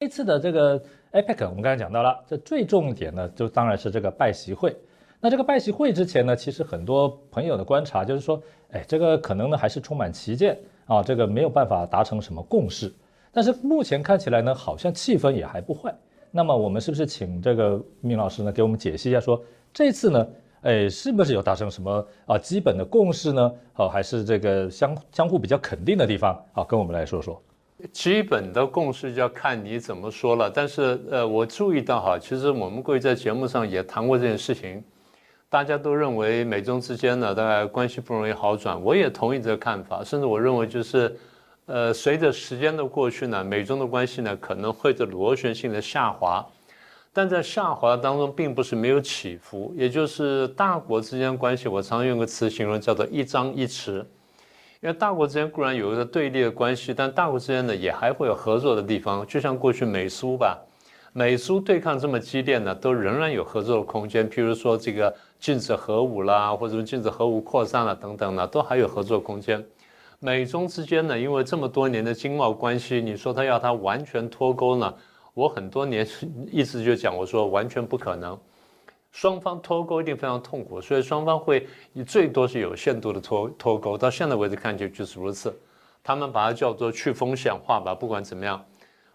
这次的这个 APEC，我们刚才讲到了，这最重点呢，就当然是这个拜习会。那这个拜习会之前呢，其实很多朋友的观察就是说，哎，这个可能呢还是充满歧见啊，这个没有办法达成什么共识。但是目前看起来呢，好像气氛也还不坏。那么我们是不是请这个明老师呢，给我们解析一下，说这次呢，哎，是不是有达成什么啊基本的共识呢？好，还是这个相相互比较肯定的地方？好，跟我们来说说。基本的共识就要看你怎么说了，但是呃，我注意到哈，其实我们过去在节目上也谈过这件事情，大家都认为美中之间呢，大概关系不容易好转，我也同意这个看法，甚至我认为就是，呃，随着时间的过去呢，美中的关系呢可能会在螺旋性的下滑，但在下滑当中并不是没有起伏，也就是大国之间关系，我常用个词形容叫做一张一弛。因为大国之间固然有一个对立的关系，但大国之间呢也还会有合作的地方，就像过去美苏吧，美苏对抗这么激烈呢，都仍然有合作的空间。譬如说这个禁止核武啦，或者禁止核武扩散了等等呢，都还有合作空间。美中之间呢，因为这么多年的经贸关系，你说他要他完全脱钩呢，我很多年 一直就讲，我说完全不可能。双方脱钩一定非常痛苦，所以双方会以最多是有限度的脱脱钩。到现在为止看就就是如此，他们把它叫做去风险化吧。不管怎么样，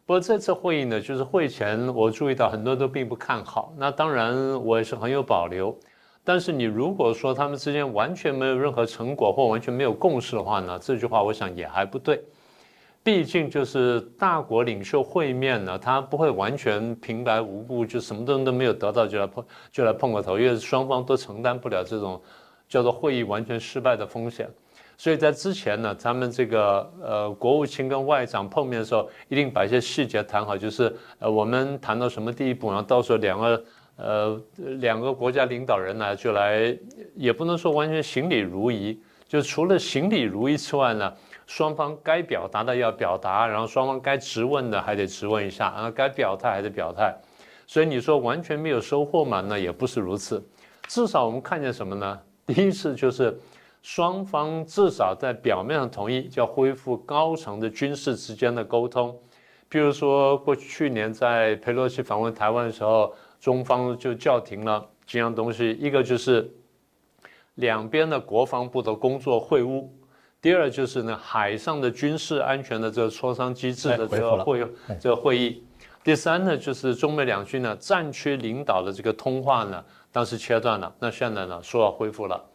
不过这次会议呢，就是会前我注意到很多都并不看好。那当然我也是很有保留。但是你如果说他们之间完全没有任何成果或完全没有共识的话呢，这句话我想也还不对。毕竟就是大国领袖会面呢，他不会完全平白无故就什么东西都没有得到就来碰就来碰个头，因为双方都承担不了这种叫做会议完全失败的风险。所以在之前呢，他们这个呃国务卿跟外长碰面的时候，一定把一些细节谈好，就是呃我们谈到什么地步，然后到时候两个呃两个国家领导人呢就来，也不能说完全行礼如仪，就除了行礼如仪之外呢。双方该表达的要表达，然后双方该质问的还得质问一下，然后该表态还得表态。所以你说完全没有收获嘛？那也不是如此。至少我们看见什么呢？第一次就是双方至少在表面上同意，叫恢复高层的军事之间的沟通。譬如说，过去去年在佩洛西访问台湾的时候，中方就叫停了几样东西，一个就是两边的国防部的工作会晤。第二就是呢，海上的军事安全的这个磋商机制的这个会这个会议。第三呢，就是中美两军呢战区领导的这个通话呢，当时切断了，那现在呢说要恢复了，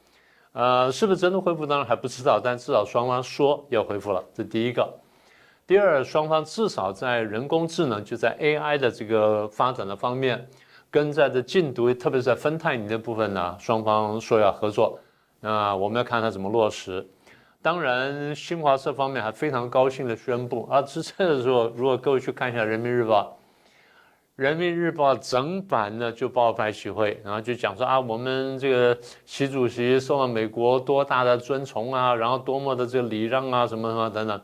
呃，是不是真的恢复，当然还不知道，但至少双方说要恢复了，这第一个。第二，双方至少在人工智能，就在 AI 的这个发展的方面，跟在这禁毒，特别是在芬太尼的部分呢，双方说要合作，那我们要看它怎么落实。当然，新华社方面还非常高兴的宣布啊，之前的时候，如果各位去看一下《人民日报》，《人民日报》整版呢就报拜习会，然后就讲说啊，我们这个习主席受到美国多大的尊崇啊，然后多么的这个礼让啊，什么什么等等，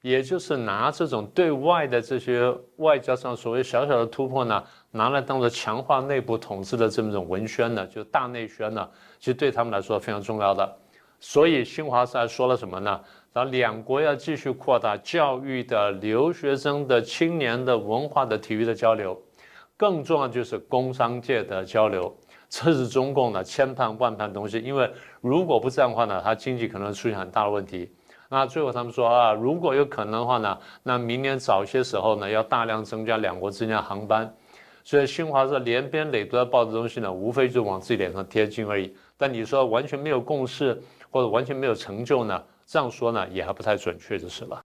也就是拿这种对外的这些外交上所谓小小的突破呢，拿来当做强化内部统治的这么种文宣呢，就大内宣呢，其实对他们来说非常重要的。所以新华社说了什么呢？然后两国要继续扩大教育的、留学生的、青年的、文化的、体育的交流，更重要就是工商界的交流。这是中共的千盼万盼东西，因为如果不这样的话呢，它经济可能出现很大的问题。那最后他们说啊，如果有可能的话呢，那明年早些时候呢，要大量增加两国之间的航班。所以新华社连篇累牍的报的东西呢，无非就往自己脸上贴金而已。但你说完全没有共识。或者完全没有成就呢？这样说呢，也还不太准确，就是了。